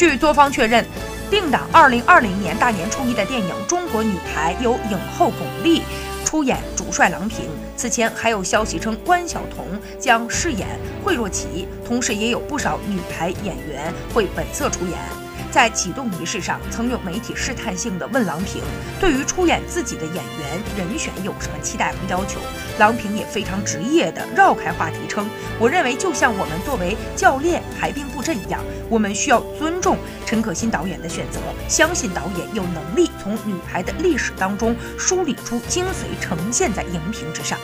据多方确认，定档二零二零年大年初一的电影《中国女排》由影后巩俐出演主帅郎平。此前还有消息称关晓彤将饰演惠若琪，同时也有不少女排演员会本色出演。在启动仪式上，曾有媒体试探性地问郎平，对于出演自己的演员人选有什么期待和要求？郎平也非常职业地绕开话题称：“我认为就像我们作为教练排兵布阵一样，我们需要尊重陈可辛导演的选择，相信导演有能力从女排的历史当中梳理出精髓，呈现在荧屏之上。”